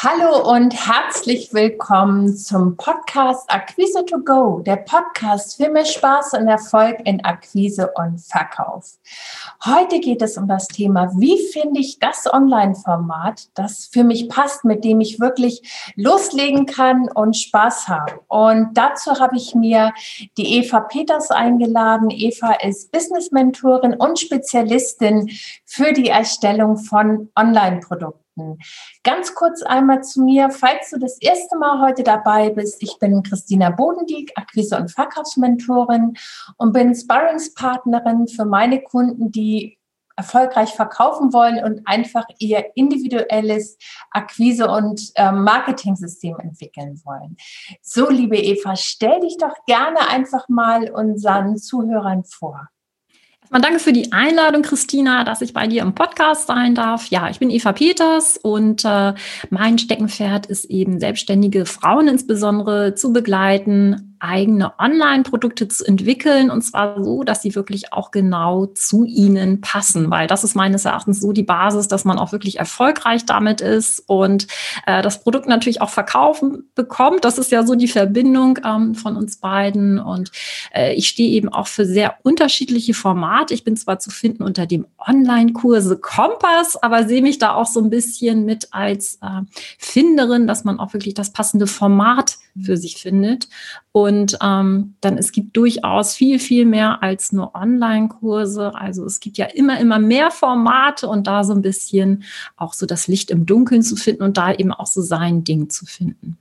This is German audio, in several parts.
Hallo und herzlich willkommen zum Podcast Akquise to Go, der Podcast für mehr Spaß und Erfolg in Akquise und Verkauf. Heute geht es um das Thema, wie finde ich das Online-Format, das für mich passt, mit dem ich wirklich loslegen kann und Spaß habe. Und dazu habe ich mir die Eva Peters eingeladen. Eva ist Business-Mentorin und Spezialistin für die Erstellung von Online-Produkten. Nachrichten. Ganz kurz einmal zu mir, falls du das erste Mal heute dabei bist. Ich bin Christina Bodendieck, Akquise- und Verkaufsmentorin und bin Sparringspartnerin für meine Kunden, die erfolgreich verkaufen wollen und einfach ihr individuelles Akquise- und äh, Marketing-System entwickeln wollen. So, liebe Eva, stell dich doch gerne einfach mal unseren Zuhörern vor. Erstmal danke für die Einladung, Christina, dass ich bei dir im Podcast sein darf. Ja, ich bin Eva Peters und äh, mein Steckenpferd ist eben selbstständige Frauen insbesondere zu begleiten, eigene Online-Produkte zu entwickeln und zwar so, dass sie wirklich auch genau zu ihnen passen, weil das ist meines Erachtens so die Basis, dass man auch wirklich erfolgreich damit ist und äh, das Produkt natürlich auch verkaufen bekommt. Das ist ja so die Verbindung ähm, von uns beiden und äh, ich stehe eben auch für sehr unterschiedliche Formate. Ich bin zwar zu finden unter dem Online-Kurse Kompass, aber sehe mich da auch so ein bisschen mit als äh, Finderin, dass man auch wirklich das passende Format für sich findet. Und ähm, dann es gibt durchaus viel, viel mehr als nur Online-Kurse. Also es gibt ja immer, immer mehr Formate und da so ein bisschen auch so das Licht im Dunkeln zu finden und da eben auch so sein Ding zu finden.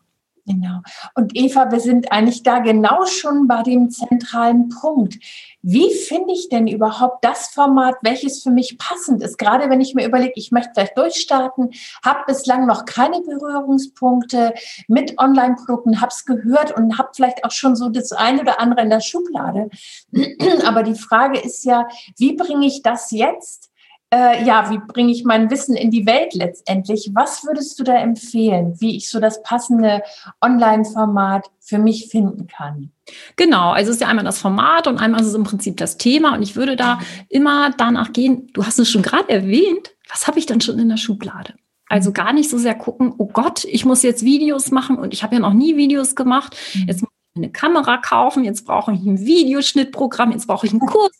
Genau. Und Eva, wir sind eigentlich da genau schon bei dem zentralen Punkt. Wie finde ich denn überhaupt das Format, welches für mich passend ist? Gerade wenn ich mir überlege, ich möchte vielleicht durchstarten, habe bislang noch keine Berührungspunkte mit Online-Produkten, habe es gehört und habe vielleicht auch schon so das eine oder andere in der Schublade. Aber die Frage ist ja, wie bringe ich das jetzt äh, ja, wie bringe ich mein Wissen in die Welt letztendlich? Was würdest du da empfehlen, wie ich so das passende Online-Format für mich finden kann? Genau, also es ist ja einmal das Format und einmal ist es im Prinzip das Thema. Und ich würde da immer danach gehen, du hast es schon gerade erwähnt, was habe ich dann schon in der Schublade? Also gar nicht so sehr gucken, oh Gott, ich muss jetzt Videos machen und ich habe ja noch nie Videos gemacht. Mhm. Jetzt muss eine Kamera kaufen, jetzt brauche ich ein Videoschnittprogramm, jetzt brauche ich einen Kurs,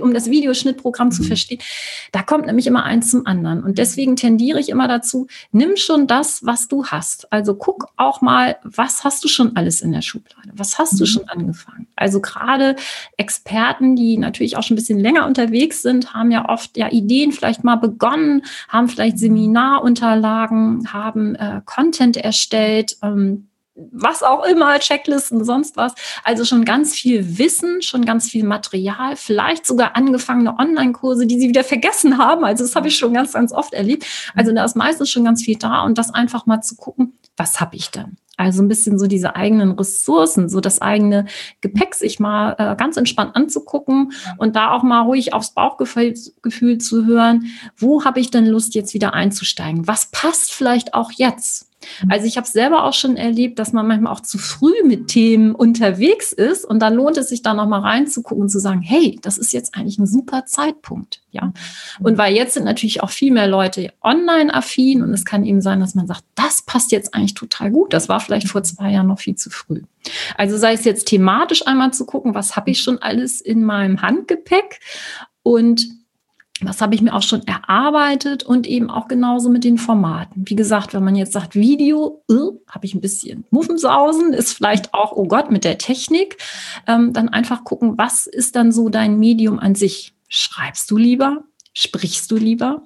um das Videoschnittprogramm zu mhm. verstehen. Da kommt nämlich immer eins zum anderen. Und deswegen tendiere ich immer dazu, nimm schon das, was du hast. Also guck auch mal, was hast du schon alles in der Schublade? Was hast du mhm. schon angefangen? Also gerade Experten, die natürlich auch schon ein bisschen länger unterwegs sind, haben ja oft ja Ideen vielleicht mal begonnen, haben vielleicht. Seminarunterlagen, haben äh, Content erstellt, ähm, was auch immer, Checklisten, sonst was. Also schon ganz viel Wissen, schon ganz viel Material, vielleicht sogar angefangene Online-Kurse, die sie wieder vergessen haben. Also das habe ich schon ganz, ganz oft erlebt. Also da ist meistens schon ganz viel da und das einfach mal zu gucken, was habe ich denn? Also ein bisschen so diese eigenen Ressourcen, so das eigene Gepäck sich mal äh, ganz entspannt anzugucken und da auch mal ruhig aufs Bauchgefühl Gefühl zu hören, wo habe ich denn Lust jetzt wieder einzusteigen? Was passt vielleicht auch jetzt? Mhm. Also ich habe selber auch schon erlebt, dass man manchmal auch zu früh mit Themen unterwegs ist und dann lohnt es sich da noch mal reinzugucken und zu sagen, hey, das ist jetzt eigentlich ein super Zeitpunkt, ja. Mhm. Und weil jetzt sind natürlich auch viel mehr Leute online affin und es kann eben sein, dass man sagt, das passt jetzt eigentlich total gut. Das war vielleicht vor zwei Jahren noch viel zu früh. Also sei es jetzt thematisch einmal zu gucken, was habe ich schon alles in meinem Handgepäck und was habe ich mir auch schon erarbeitet und eben auch genauso mit den Formaten. Wie gesagt, wenn man jetzt sagt Video, äh, habe ich ein bisschen Muffensausen, ist vielleicht auch, oh Gott, mit der Technik, ähm, dann einfach gucken, was ist dann so dein Medium an sich? Schreibst du lieber? Sprichst du lieber?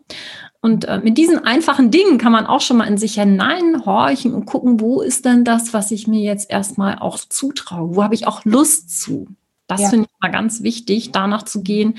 Und äh, mit diesen einfachen Dingen kann man auch schon mal in sich hineinhorchen und gucken, wo ist denn das, was ich mir jetzt erstmal auch zutraue? Wo habe ich auch Lust zu? Das ja. finde ich mal ganz wichtig, danach zu gehen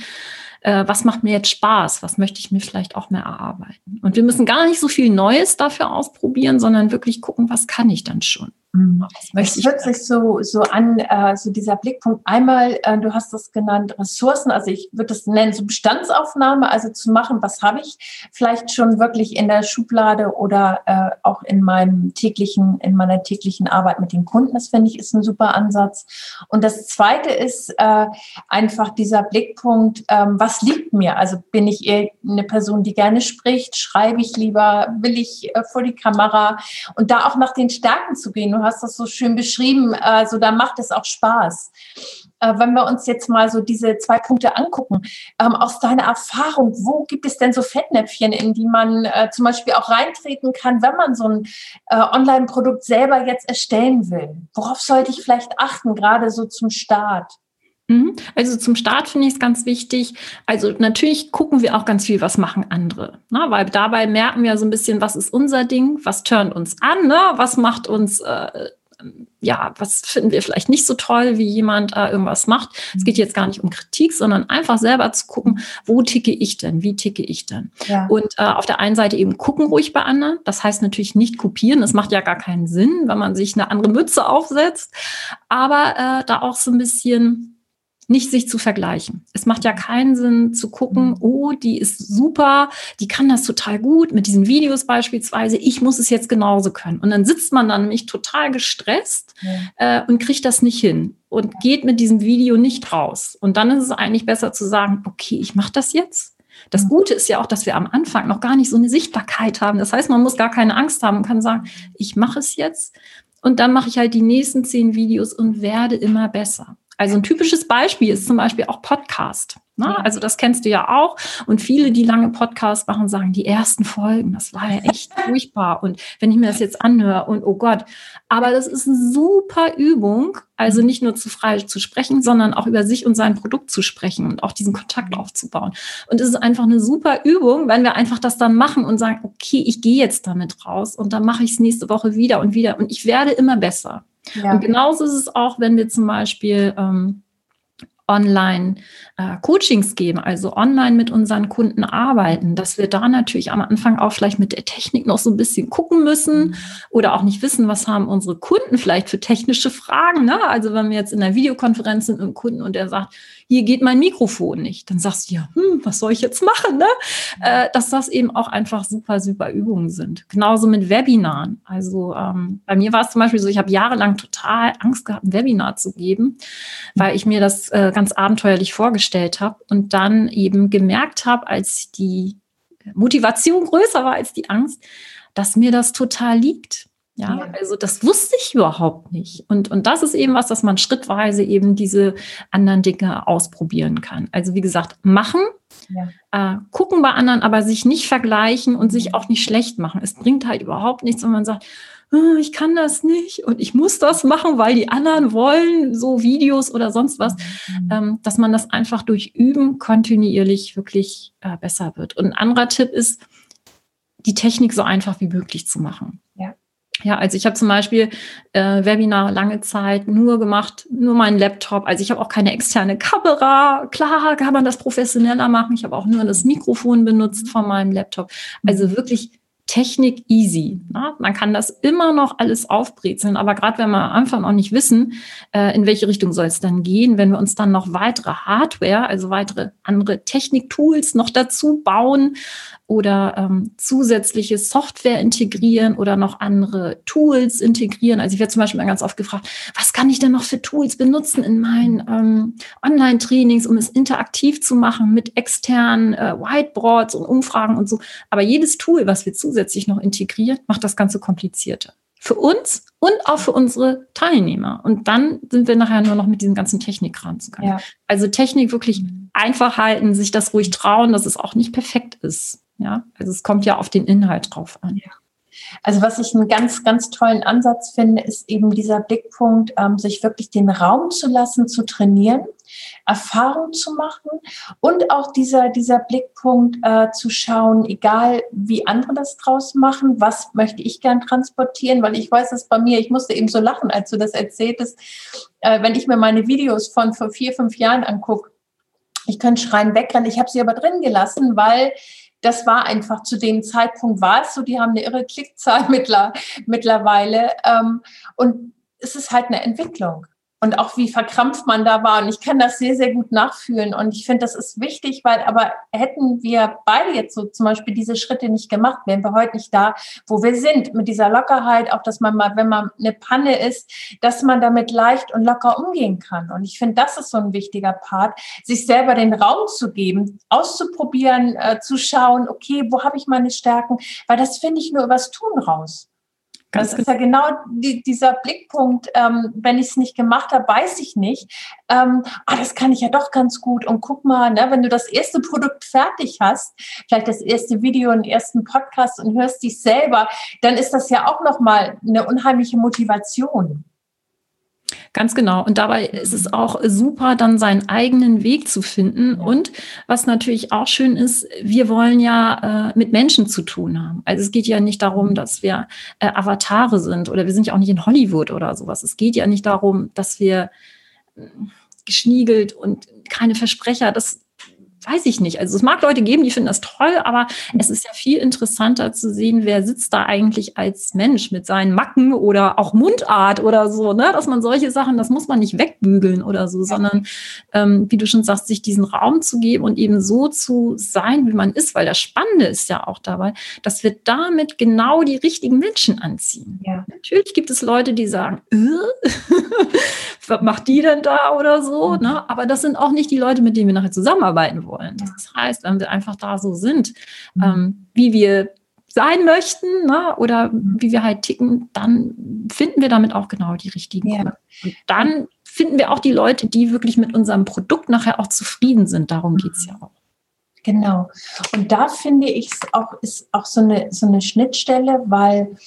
äh, was macht mir jetzt Spaß, was möchte ich mir vielleicht auch mehr erarbeiten. Und wir müssen gar nicht so viel Neues dafür ausprobieren, sondern wirklich gucken, was kann ich dann schon. Mhm. Es hört sich so, so an, äh, so dieser Blickpunkt. Einmal, äh, du hast das genannt, Ressourcen, also ich würde das nennen, so Bestandsaufnahme, also zu machen, was habe ich vielleicht schon wirklich in der Schublade oder äh, auch in meinem täglichen, in meiner täglichen Arbeit mit den Kunden. Das finde ich ist ein super Ansatz. Und das zweite ist äh, einfach dieser Blickpunkt, ähm, was liegt mir? Also bin ich eher eine Person, die gerne spricht, schreibe ich lieber, will ich äh, vor die Kamera und da auch nach den Stärken zu gehen. Du hast das so schön beschrieben, also da macht es auch Spaß. Äh, wenn wir uns jetzt mal so diese zwei Punkte angucken, ähm, aus deiner Erfahrung, wo gibt es denn so Fettnäpfchen, in die man äh, zum Beispiel auch reintreten kann, wenn man so ein äh, Online-Produkt selber jetzt erstellen will? Worauf sollte ich vielleicht achten, gerade so zum Start? Mhm. Also zum Start finde ich es ganz wichtig. Also natürlich gucken wir auch ganz viel, was machen andere. Ne? Weil dabei merken wir so ein bisschen, was ist unser Ding, was turnt uns an, ne? was macht uns, äh, ja, was finden wir vielleicht nicht so toll, wie jemand äh, irgendwas macht. Es geht jetzt gar nicht um Kritik, sondern einfach selber zu gucken, wo ticke ich denn, wie ticke ich denn. Ja. Und äh, auf der einen Seite eben gucken ruhig bei anderen. Das heißt natürlich nicht kopieren. Das macht ja gar keinen Sinn, wenn man sich eine andere Mütze aufsetzt. Aber äh, da auch so ein bisschen nicht sich zu vergleichen. Es macht ja keinen Sinn zu gucken, mhm. oh, die ist super, die kann das total gut mit diesen Videos beispielsweise, ich muss es jetzt genauso können. Und dann sitzt man dann nämlich total gestresst ja. äh, und kriegt das nicht hin und geht mit diesem Video nicht raus. Und dann ist es eigentlich besser zu sagen, okay, ich mache das jetzt. Das mhm. Gute ist ja auch, dass wir am Anfang noch gar nicht so eine Sichtbarkeit haben. Das heißt, man muss gar keine Angst haben und kann sagen, ich mache es jetzt und dann mache ich halt die nächsten zehn Videos und werde immer besser. Also ein typisches Beispiel ist zum Beispiel auch Podcast. Ne? Also das kennst du ja auch. Und viele, die lange Podcasts machen, sagen, die ersten Folgen, das war ja echt furchtbar. Und wenn ich mir das jetzt anhöre und oh Gott. Aber das ist eine super Übung, also nicht nur zu frei zu sprechen, sondern auch über sich und sein Produkt zu sprechen und auch diesen Kontakt mhm. aufzubauen. Und es ist einfach eine super Übung, wenn wir einfach das dann machen und sagen, okay, ich gehe jetzt damit raus und dann mache ich es nächste Woche wieder und wieder und ich werde immer besser. Ja. Und genauso ist es auch, wenn wir zum Beispiel ähm, Online-Coachings äh, geben, also online mit unseren Kunden arbeiten, dass wir da natürlich am Anfang auch vielleicht mit der Technik noch so ein bisschen gucken müssen mhm. oder auch nicht wissen, was haben unsere Kunden vielleicht für technische Fragen. Ne? Also wenn wir jetzt in einer Videokonferenz sind mit einem Kunden und der sagt, hier geht mein Mikrofon nicht, dann sagst du ja, hm, was soll ich jetzt machen? Ne? Äh, dass das eben auch einfach super, super Übungen sind. Genauso mit Webinaren. Also ähm, bei mir war es zum Beispiel so, ich habe jahrelang total Angst gehabt, ein Webinar zu geben, weil ich mir das äh, ganz abenteuerlich vorgestellt habe und dann eben gemerkt habe, als die Motivation größer war als die Angst, dass mir das total liegt. Ja, ja, also das wusste ich überhaupt nicht. Und, und das ist eben was, dass man schrittweise eben diese anderen Dinge ausprobieren kann. Also wie gesagt, machen, ja. äh, gucken bei anderen, aber sich nicht vergleichen und sich auch nicht schlecht machen. Es bringt halt überhaupt nichts, wenn man sagt, oh, ich kann das nicht und ich muss das machen, weil die anderen wollen, so Videos oder sonst was, mhm. ähm, dass man das einfach durch Üben kontinuierlich wirklich äh, besser wird. Und ein anderer Tipp ist, die Technik so einfach wie möglich zu machen. Ja. Ja, also ich habe zum Beispiel äh, Webinar lange Zeit nur gemacht, nur meinen Laptop. Also ich habe auch keine externe Kamera. Klar kann man das professioneller machen. Ich habe auch nur das Mikrofon benutzt von meinem Laptop. Also mhm. wirklich Technik easy. Ne? Man kann das immer noch alles aufbrezeln, aber gerade wenn wir am Anfang noch nicht wissen, äh, in welche Richtung soll es dann gehen, wenn wir uns dann noch weitere Hardware, also weitere andere Technik-Tools noch dazu bauen, oder ähm, zusätzliche Software integrieren oder noch andere Tools integrieren. Also ich werde zum Beispiel mal ganz oft gefragt, was kann ich denn noch für Tools benutzen in meinen ähm, Online-Trainings, um es interaktiv zu machen mit externen äh, Whiteboards und Umfragen und so. Aber jedes Tool, was wir zusätzlich noch integrieren, macht das Ganze komplizierter. Für uns und auch für unsere Teilnehmer. Und dann sind wir nachher nur noch mit diesem ganzen Technikkram zu Ja. Also Technik wirklich einfach halten, sich das ruhig trauen, dass es auch nicht perfekt ist. Ja, also es kommt ja auf den Inhalt drauf an. Ja. Also was ich einen ganz, ganz tollen Ansatz finde, ist eben dieser Blickpunkt, ähm, sich wirklich den Raum zu lassen, zu trainieren, Erfahrung zu machen und auch dieser, dieser Blickpunkt äh, zu schauen, egal wie andere das draus machen, was möchte ich gern transportieren, weil ich weiß es bei mir, ich musste eben so lachen, als du das erzähltest, äh, wenn ich mir meine Videos von vor vier, fünf Jahren angucke, ich könnte schreien, wegrennen, ich habe sie aber drin gelassen, weil das war einfach zu dem Zeitpunkt war es so, die haben eine irre Klickzahl mittlerweile. Ähm, und es ist halt eine Entwicklung und auch wie verkrampft man da war. Und ich kann das sehr, sehr gut nachfühlen. Und ich finde, das ist wichtig, weil aber hätten wir beide jetzt so zum Beispiel diese Schritte nicht gemacht, wären wir heute nicht da, wo wir sind. Mit dieser Lockerheit, auch dass man mal, wenn man eine Panne ist, dass man damit leicht und locker umgehen kann. Und ich finde, das ist so ein wichtiger Part, sich selber den Raum zu geben, auszuprobieren, äh, zu schauen, okay, wo habe ich meine Stärken? Weil das finde ich nur übers Tun raus. Das ist ja genau die, dieser Blickpunkt, ähm, wenn ich es nicht gemacht habe, weiß ich nicht. Ähm, ah, das kann ich ja doch ganz gut. Und guck mal, ne, wenn du das erste Produkt fertig hast, vielleicht das erste Video, den ersten Podcast und hörst dich selber, dann ist das ja auch nochmal eine unheimliche Motivation. Ganz genau. Und dabei ist es auch super, dann seinen eigenen Weg zu finden. Und was natürlich auch schön ist, wir wollen ja äh, mit Menschen zu tun haben. Also es geht ja nicht darum, dass wir äh, Avatare sind oder wir sind ja auch nicht in Hollywood oder sowas. Es geht ja nicht darum, dass wir äh, geschniegelt und keine Versprecher, das, weiß ich nicht. Also es mag Leute geben, die finden das toll, aber es ist ja viel interessanter zu sehen, wer sitzt da eigentlich als Mensch mit seinen Macken oder auch Mundart oder so, ne? Dass man solche Sachen, das muss man nicht wegbügeln oder so, sondern ähm, wie du schon sagst, sich diesen Raum zu geben und eben so zu sein, wie man ist, weil das Spannende ist ja auch dabei, dass wir damit genau die richtigen Menschen anziehen. Ja. Natürlich gibt es Leute, die sagen, äh, was macht die denn da oder so, mhm. ne? Aber das sind auch nicht die Leute, mit denen wir nachher zusammenarbeiten wollen. Das heißt, wenn wir einfach da so sind, mhm. ähm, wie wir sein möchten ne, oder mhm. wie wir halt ticken, dann finden wir damit auch genau die richtigen. Ja. Und dann finden wir auch die Leute, die wirklich mit unserem Produkt nachher auch zufrieden sind. Darum geht es ja auch. Genau. Und da finde ich es auch, ist auch so eine, so eine Schnittstelle, weil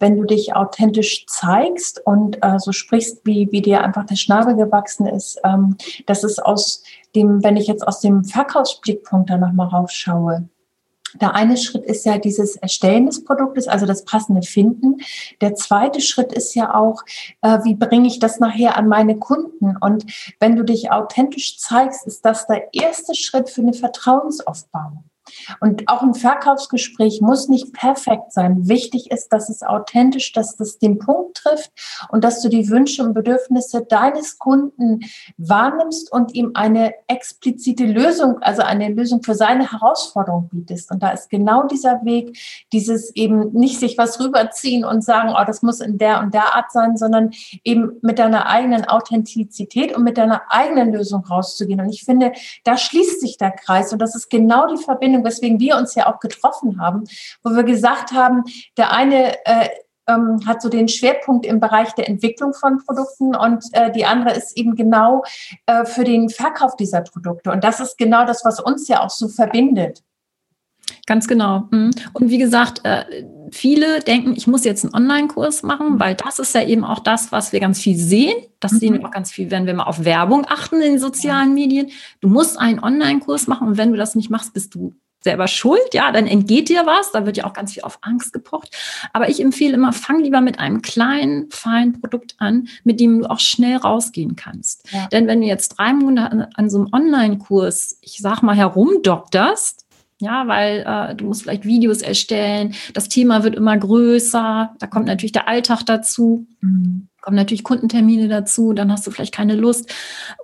wenn du dich authentisch zeigst und äh, so sprichst, wie, wie dir einfach der Schnabel gewachsen ist, ähm, das ist aus dem, wenn ich jetzt aus dem Verkaufsblickpunkt da nochmal raufschaue, der eine Schritt ist ja dieses Erstellen des Produktes, also das passende Finden. Der zweite Schritt ist ja auch, äh, wie bringe ich das nachher an meine Kunden? Und wenn du dich authentisch zeigst, ist das der erste Schritt für eine Vertrauensaufbau. Und auch ein Verkaufsgespräch muss nicht perfekt sein. Wichtig ist, dass es authentisch, dass das den Punkt trifft und dass du die Wünsche und Bedürfnisse deines Kunden wahrnimmst und ihm eine explizite Lösung, also eine Lösung für seine Herausforderung bietest. Und da ist genau dieser Weg, dieses eben nicht sich was rüberziehen und sagen, oh, das muss in der und der Art sein, sondern eben mit deiner eigenen Authentizität und mit deiner eigenen Lösung rauszugehen. Und ich finde, da schließt sich der Kreis und das ist genau die Verbindung Verbindung, weswegen wir uns ja auch getroffen haben, wo wir gesagt haben, der eine äh, ähm, hat so den Schwerpunkt im Bereich der Entwicklung von Produkten und äh, die andere ist eben genau äh, für den Verkauf dieser Produkte. Und das ist genau das, was uns ja auch so verbindet. Ganz genau. Mhm. Und wie gesagt, äh, viele denken, ich muss jetzt einen Online-Kurs machen, weil das ist ja eben auch das, was wir ganz viel sehen. Das sehen wir mhm. auch ganz viel, wenn wir mal auf Werbung achten in den sozialen Medien. Du musst einen Online-Kurs machen und wenn du das nicht machst, bist du selber schuld, ja, dann entgeht dir was, da wird ja auch ganz viel auf Angst gepocht. Aber ich empfehle immer, fang lieber mit einem kleinen, feinen Produkt an, mit dem du auch schnell rausgehen kannst. Ja. Denn wenn du jetzt drei Monate an, an so einem Online-Kurs, ich sag mal, herumdokterst, ja, weil äh, du musst vielleicht Videos erstellen, das Thema wird immer größer, da kommt natürlich der Alltag dazu. Mhm kommen natürlich Kundentermine dazu, dann hast du vielleicht keine Lust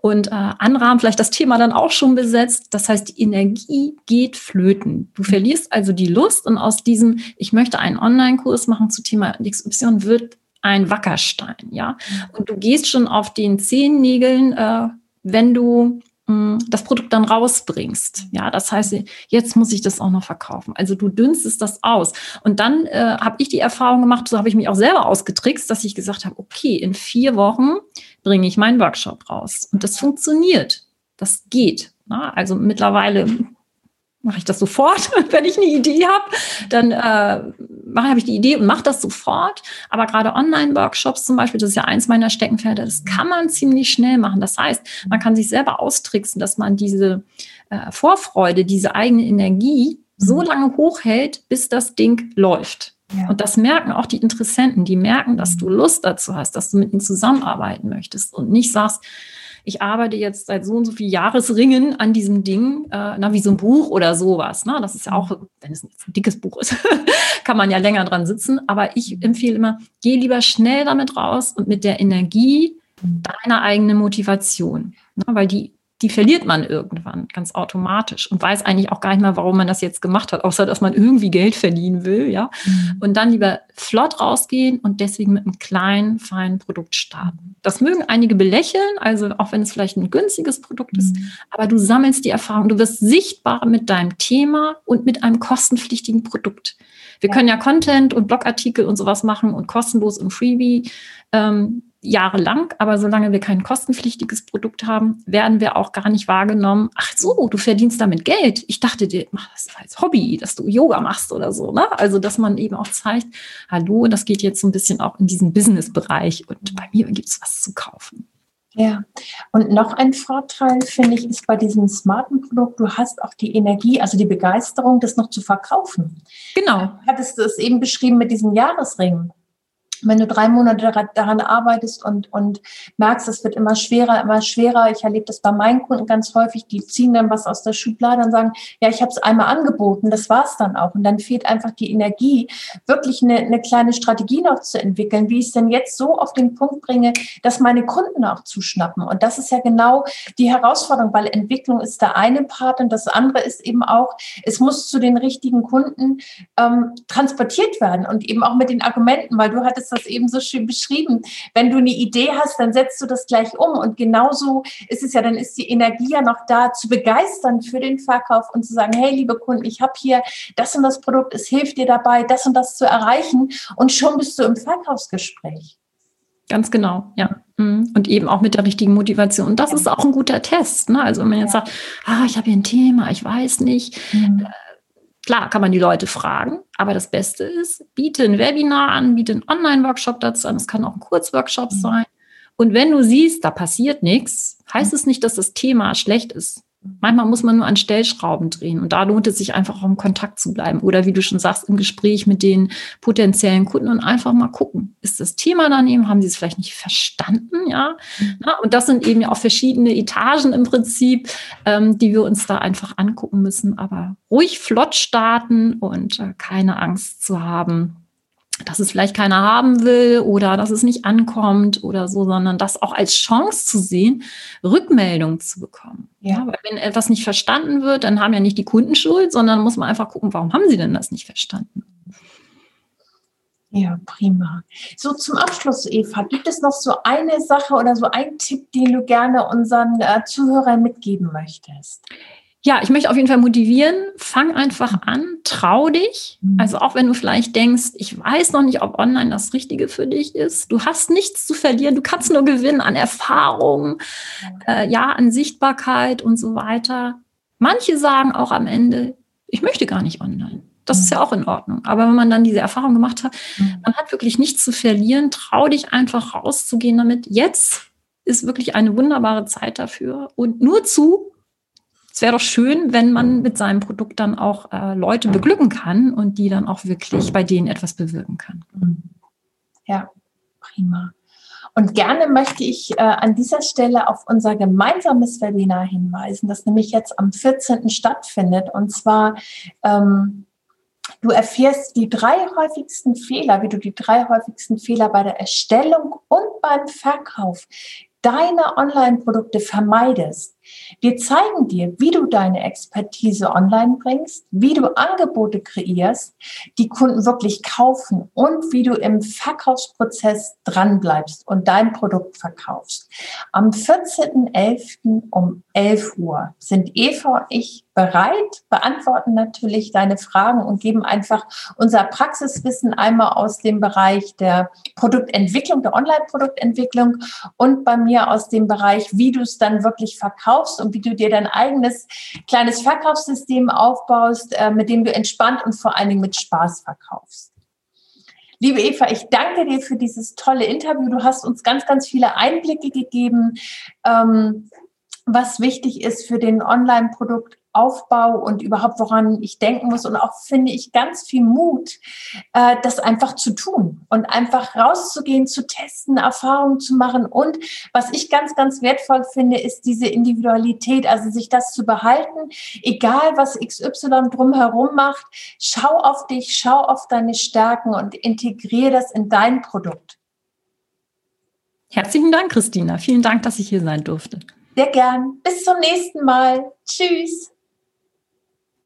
und äh, andere haben vielleicht das Thema dann auch schon besetzt. Das heißt, die Energie geht flöten. Du verlierst also die Lust und aus diesem, ich möchte einen Online-Kurs machen zu Thema XY, wird ein Wackerstein, ja. Und du gehst schon auf den Zehennägeln, äh, wenn du das Produkt dann rausbringst. Ja, das heißt, jetzt muss ich das auch noch verkaufen. Also du dünstest das aus. Und dann äh, habe ich die Erfahrung gemacht, so habe ich mich auch selber ausgetrickst, dass ich gesagt habe, okay, in vier Wochen bringe ich meinen Workshop raus. Und das funktioniert. Das geht. Na, also mittlerweile mache ich das sofort. Wenn ich eine Idee habe, dann äh, habe ich die Idee und mache das sofort. Aber gerade Online-Workshops zum Beispiel, das ist ja eins meiner Steckenpferde, das kann man ziemlich schnell machen. Das heißt, man kann sich selber austricksen, dass man diese äh, Vorfreude, diese eigene Energie so mhm. lange hochhält, bis das Ding läuft. Ja. Und das merken auch die Interessenten. Die merken, dass du Lust dazu hast, dass du mit ihnen zusammenarbeiten möchtest und nicht sagst, ich arbeite jetzt seit so und so vielen Jahresringen an diesem Ding, äh, na, wie so ein Buch oder sowas. Ne? Das ist ja auch, wenn es ein dickes Buch ist, kann man ja länger dran sitzen. Aber ich empfehle immer, geh lieber schnell damit raus und mit der Energie deiner eigenen Motivation. Ne? Weil die die verliert man irgendwann ganz automatisch und weiß eigentlich auch gar nicht mehr, warum man das jetzt gemacht hat, außer dass man irgendwie Geld verdienen will, ja. Mhm. Und dann lieber flott rausgehen und deswegen mit einem kleinen, feinen Produkt starten. Das mögen einige belächeln, also auch wenn es vielleicht ein günstiges Produkt ist, mhm. aber du sammelst die Erfahrung, du wirst sichtbar mit deinem Thema und mit einem kostenpflichtigen Produkt. Wir können ja Content und Blogartikel und sowas machen und kostenlos und freebie. Ähm, jahrelang, aber solange wir kein kostenpflichtiges Produkt haben, werden wir auch gar nicht wahrgenommen. Ach so, du verdienst damit Geld. Ich dachte, dir mach das als Hobby, dass du Yoga machst oder so. Ne? Also, dass man eben auch zeigt, hallo, das geht jetzt so ein bisschen auch in diesen Business-Bereich und bei mir gibt es was zu kaufen. Ja, und noch ein Vorteil, finde ich, ist bei diesem smarten Produkt, du hast auch die Energie, also die Begeisterung, das noch zu verkaufen. Genau. Hattest du es eben beschrieben mit diesem Jahresring wenn du drei Monate daran arbeitest und, und merkst, es wird immer schwerer, immer schwerer. Ich erlebe das bei meinen Kunden ganz häufig, die ziehen dann was aus der Schublade und sagen, ja, ich habe es einmal angeboten, das war's dann auch. Und dann fehlt einfach die Energie, wirklich eine, eine kleine Strategie noch zu entwickeln, wie ich es denn jetzt so auf den Punkt bringe, dass meine Kunden auch zuschnappen. Und das ist ja genau die Herausforderung, weil Entwicklung ist der eine Part und das andere ist eben auch, es muss zu den richtigen Kunden ähm, transportiert werden und eben auch mit den Argumenten, weil du hattest hast das eben so schön beschrieben. Wenn du eine Idee hast, dann setzt du das gleich um. Und genauso ist es ja, dann ist die Energie ja noch da, zu begeistern für den Verkauf und zu sagen, hey, liebe Kunden, ich habe hier das und das Produkt, es hilft dir dabei, das und das zu erreichen. Und schon bist du im Verkaufsgespräch. Ganz genau, ja. Mhm. Und eben auch mit der richtigen Motivation. Und das ist auch ein guter Test. Ne? Also wenn man jetzt sagt, ah, ich habe hier ein Thema, ich weiß nicht, mhm. Klar kann man die Leute fragen, aber das Beste ist, biete ein Webinar an, biete einen Online-Workshop dazu an. Es kann auch ein Kurzworkshop mhm. sein. Und wenn du siehst, da passiert nichts, heißt es nicht, dass das Thema schlecht ist. Manchmal muss man nur an Stellschrauben drehen und da lohnt es sich einfach auch im Kontakt zu bleiben oder wie du schon sagst, im Gespräch mit den potenziellen Kunden und einfach mal gucken, ist das Thema daneben, haben sie es vielleicht nicht verstanden, ja? Mhm. und das sind eben ja auch verschiedene Etagen im Prinzip, ähm, die wir uns da einfach angucken müssen, aber ruhig flott starten und äh, keine Angst zu haben, dass es vielleicht keiner haben will oder dass es nicht ankommt oder so, sondern das auch als Chance zu sehen, Rückmeldung zu bekommen. Ja, weil wenn etwas nicht verstanden wird, dann haben ja nicht die Kunden Schuld, sondern muss man einfach gucken, warum haben sie denn das nicht verstanden? Ja, prima. So zum Abschluss, Eva, gibt es noch so eine Sache oder so einen Tipp, den du gerne unseren äh, Zuhörern mitgeben möchtest? Ja, ich möchte auf jeden Fall motivieren. Fang einfach an, trau dich. Mhm. Also auch wenn du vielleicht denkst, ich weiß noch nicht, ob online das Richtige für dich ist. Du hast nichts zu verlieren. Du kannst nur gewinnen an Erfahrung, äh, ja, an Sichtbarkeit und so weiter. Manche sagen auch am Ende, ich möchte gar nicht online. Das ist ja auch in Ordnung. Aber wenn man dann diese Erfahrung gemacht hat, mhm. man hat wirklich nichts zu verlieren. Trau dich einfach rauszugehen damit. Jetzt ist wirklich eine wunderbare Zeit dafür. Und nur zu, es wäre doch schön, wenn man mit seinem Produkt dann auch äh, Leute beglücken kann und die dann auch wirklich bei denen etwas bewirken kann. Mhm. Ja, prima. Und gerne möchte ich äh, an dieser Stelle auf unser gemeinsames Webinar hinweisen, das nämlich jetzt am 14. stattfindet. Und zwar, ähm, du erfährst die drei häufigsten Fehler, wie du die drei häufigsten Fehler bei der Erstellung und beim Verkauf deiner Online-Produkte vermeidest. Wir zeigen dir, wie du deine Expertise online bringst, wie du Angebote kreierst, die Kunden wirklich kaufen und wie du im Verkaufsprozess dranbleibst und dein Produkt verkaufst. Am 14.11. um 11 Uhr sind Eva und ich bereit, beantworten natürlich deine Fragen und geben einfach unser Praxiswissen einmal aus dem Bereich der Produktentwicklung, der Online-Produktentwicklung und bei mir aus dem Bereich, wie du es dann wirklich verkaufst und wie du dir dein eigenes kleines Verkaufssystem aufbaust, äh, mit dem du entspannt und vor allen Dingen mit Spaß verkaufst. Liebe Eva, ich danke dir für dieses tolle Interview. Du hast uns ganz, ganz viele Einblicke gegeben, ähm, was wichtig ist für den Online-Produkt aufbaue und überhaupt woran ich denken muss und auch finde ich ganz viel Mut, äh, das einfach zu tun und einfach rauszugehen, zu testen, Erfahrungen zu machen. Und was ich ganz, ganz wertvoll finde, ist diese Individualität, also sich das zu behalten, egal was XY drumherum macht, schau auf dich, schau auf deine Stärken und integriere das in dein Produkt. Herzlichen Dank, Christina. Vielen Dank, dass ich hier sein durfte. Sehr gern. Bis zum nächsten Mal. Tschüss.